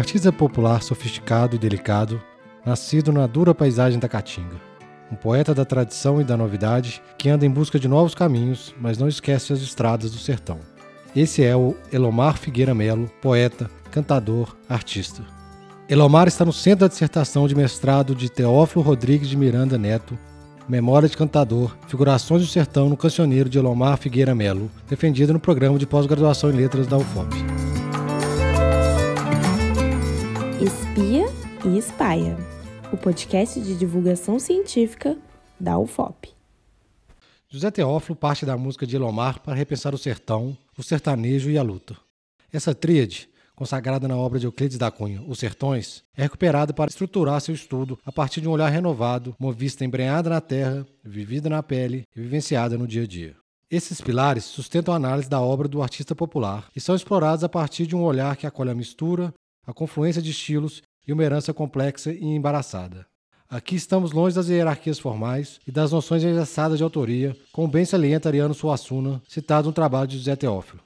artista popular sofisticado e delicado, nascido na dura paisagem da Caatinga. Um poeta da tradição e da novidade que anda em busca de novos caminhos, mas não esquece as estradas do sertão. Esse é o Elomar Figueira Melo, poeta, cantador, artista. Elomar está no centro da dissertação de mestrado de Teófilo Rodrigues de Miranda Neto, Memória de Cantador, Figurações do Sertão no Cancioneiro de Elomar Figueira Melo, defendida no programa de pós-graduação em letras da UFOP. Espia e Espaia, o podcast de divulgação científica da UFOP. José Teófilo parte da música de Elomar para repensar o sertão, o sertanejo e a luta. Essa tríade consagrada na obra de Euclides da Cunha, Os Sertões, é recuperada para estruturar seu estudo a partir de um olhar renovado, uma vista embrenhada na terra, vivida na pele e vivenciada no dia a dia. Esses pilares sustentam a análise da obra do artista popular e são explorados a partir de um olhar que acolhe a mistura, a confluência de estilos e uma herança complexa e embaraçada. Aqui estamos longe das hierarquias formais e das noções engessadas de autoria, como bem salienta Ariano Suassuna, citado no trabalho de José Teófilo.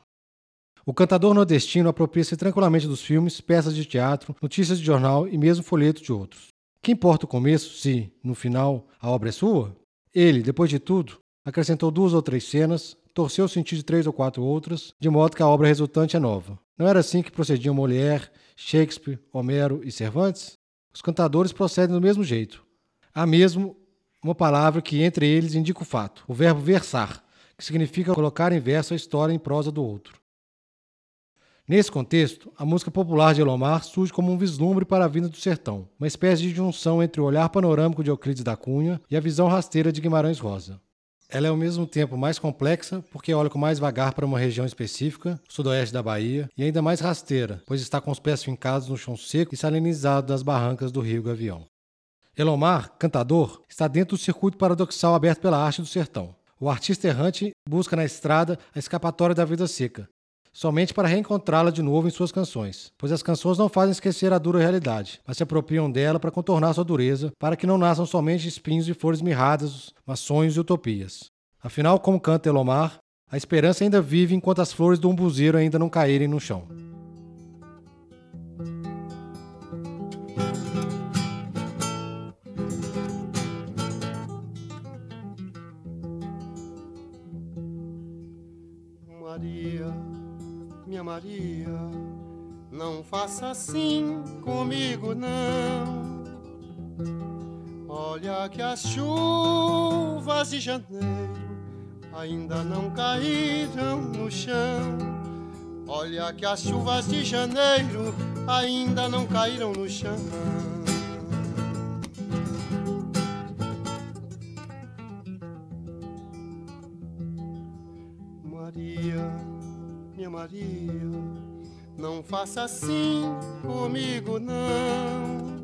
O cantador nordestino apropria-se tranquilamente dos filmes, peças de teatro, notícias de jornal e mesmo folhetos de outros. Que importa o começo se, no final, a obra é sua? Ele, depois de tudo, acrescentou duas ou três cenas, torceu o sentido de três ou quatro outras, de modo que a obra resultante é nova. Não era assim que procediam Molière, Shakespeare, Homero e Cervantes? Os cantadores procedem do mesmo jeito. Há mesmo uma palavra que entre eles indica o fato, o verbo versar, que significa colocar em verso a história em prosa do outro. Nesse contexto, a música popular de Elomar surge como um vislumbre para a vinda do sertão, uma espécie de junção entre o olhar panorâmico de Euclides da Cunha e a visão rasteira de Guimarães Rosa. Ela é ao mesmo tempo mais complexa, porque olha com mais vagar para uma região específica, sudoeste da Bahia, e ainda mais rasteira, pois está com os pés fincados no chão seco e salinizado das barrancas do rio Gavião. Elomar, cantador, está dentro do circuito paradoxal aberto pela arte do sertão. O artista errante busca na estrada a escapatória da vida seca, somente para reencontrá-la de novo em suas canções, pois as canções não fazem esquecer a dura realidade, mas se apropriam dela para contornar sua dureza, para que não nasçam somente espinhos e flores mirradas, mas sonhos e utopias. Afinal, como canta Elomar, a esperança ainda vive enquanto as flores do umbuzeiro ainda não caírem no chão. Maria, não faça assim comigo, não. Olha que as chuvas de janeiro ainda não caíram no chão. Olha que as chuvas de janeiro ainda não caíram no chão. Maria, não faça assim comigo não.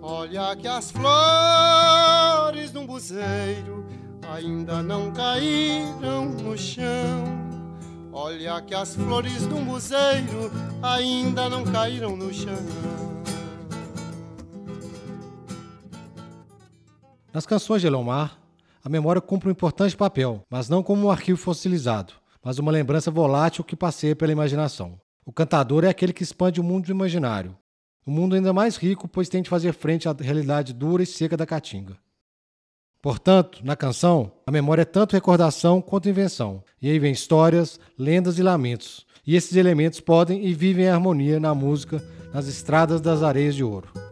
Olha que as flores um buzeiro ainda não caíram no chão. Olha que as flores um buzeiro ainda não caíram no chão. Nas canções de Elomar, a memória cumpre um importante papel, mas não como um arquivo fossilizado mas uma lembrança volátil que passeia pela imaginação. O cantador é aquele que expande o mundo do imaginário, um mundo ainda mais rico, pois tem de fazer frente à realidade dura e seca da caatinga. Portanto, na canção, a memória é tanto recordação quanto invenção, e aí vem histórias, lendas e lamentos, e esses elementos podem e vivem em harmonia na música, nas estradas das areias de ouro.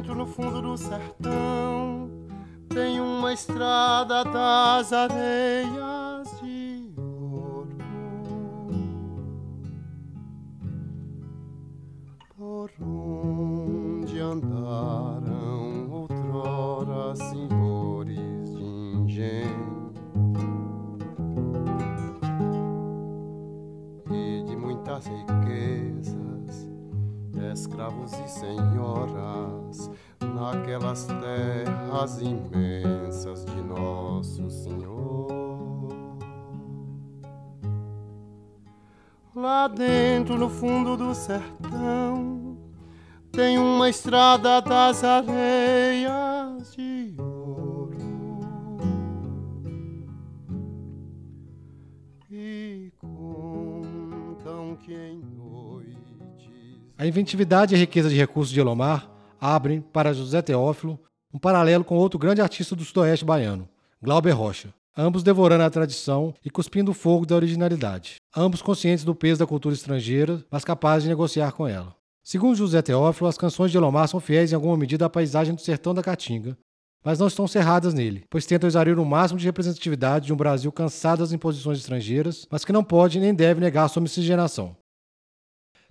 Dentro, no fundo do sertão, tem uma estrada das areias de ouro. Por onde andaram terras imensas de nosso Senhor. Lá dentro, no fundo do sertão, tem uma estrada das areias de ouro e contam que em noites. A inventividade e a riqueza de recursos de Elomar abrem para José Teófilo um paralelo com outro grande artista do sudoeste baiano, Glauber Rocha, ambos devorando a tradição e cuspindo o fogo da originalidade, ambos conscientes do peso da cultura estrangeira, mas capazes de negociar com ela. Segundo José Teófilo, as canções de Elomar são fiéis em alguma medida à paisagem do sertão da Caatinga, mas não estão cerradas nele, pois tentam exaurir o máximo de representatividade de um Brasil cansado das imposições estrangeiras, mas que não pode nem deve negar sua miscigenação.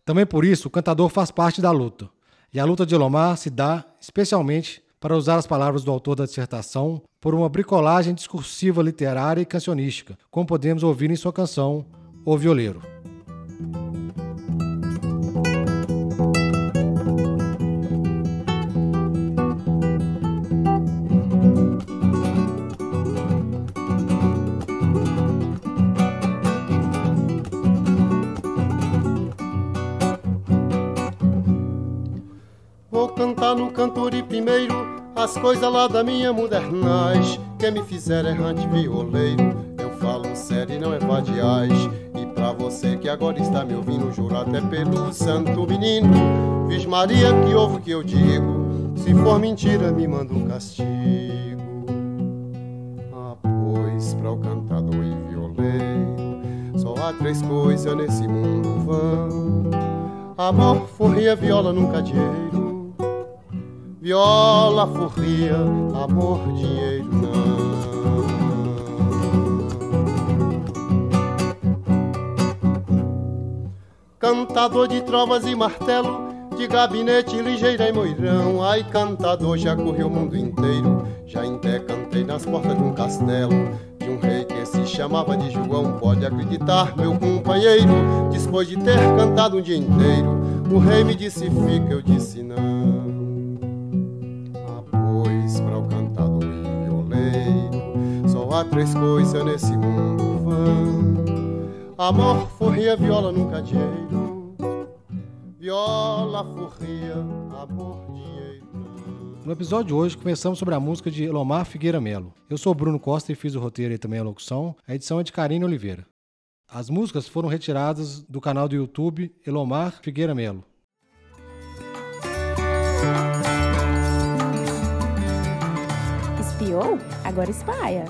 Também por isso, o cantador faz parte da luta, e a luta de Elomar se dá, especialmente, para usar as palavras do autor da dissertação, por uma bricolagem discursiva literária e cancionística, como podemos ouvir em sua canção O Violeiro. cantar no cantor e primeiro as coisas lá da minha modernais que me fizer errante violeiro. Eu falo sério e não é vadiais. E pra você que agora está me ouvindo, juro até pelo santo menino, Viz Maria que ouve o que eu digo. Se for mentira, me manda um castigo. Ah, pois pra o cantador e violeiro, só há três coisas nesse mundo vão: amor, forria, viola, nunca dinheiro viola, forria, amor, dinheiro não. Cantador de trovas e martelo, de gabinete ligeira e moirão. Ai, cantador, já correu o mundo inteiro, já até cantei nas portas de um castelo. De um rei que se chamava de João, pode acreditar, meu companheiro. Depois de ter cantado um dia inteiro, o rei me disse fica, eu disse não. Há três coisas nesse mundo vão: amor, forria, viola. Viola, forria, amor, dinheiro. No episódio de hoje, começamos sobre a música de Elomar Figueira Melo. Eu sou Bruno Costa e fiz o roteiro e também a locução. A edição é de Karine Oliveira. As músicas foram retiradas do canal do YouTube Elomar Figueira Melo. Espiou? Agora espalha.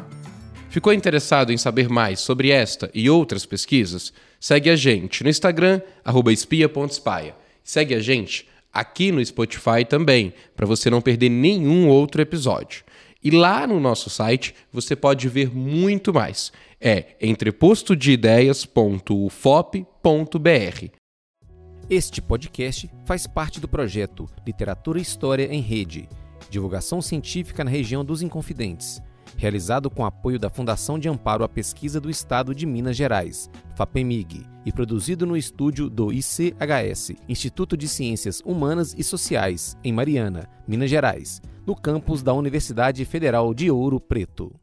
Ficou interessado em saber mais sobre esta e outras pesquisas? Segue a gente no Instagram, espia.spaia. Segue a gente aqui no Spotify também, para você não perder nenhum outro episódio. E lá no nosso site você pode ver muito mais. É entrepostodeideias.ufop.br. Este podcast faz parte do projeto Literatura e História em Rede, divulgação científica na região dos Inconfidentes realizado com apoio da Fundação de Amparo à Pesquisa do Estado de Minas Gerais, FAPEMIG, e produzido no estúdio do ICHS, Instituto de Ciências Humanas e Sociais, em Mariana, Minas Gerais, no campus da Universidade Federal de Ouro Preto.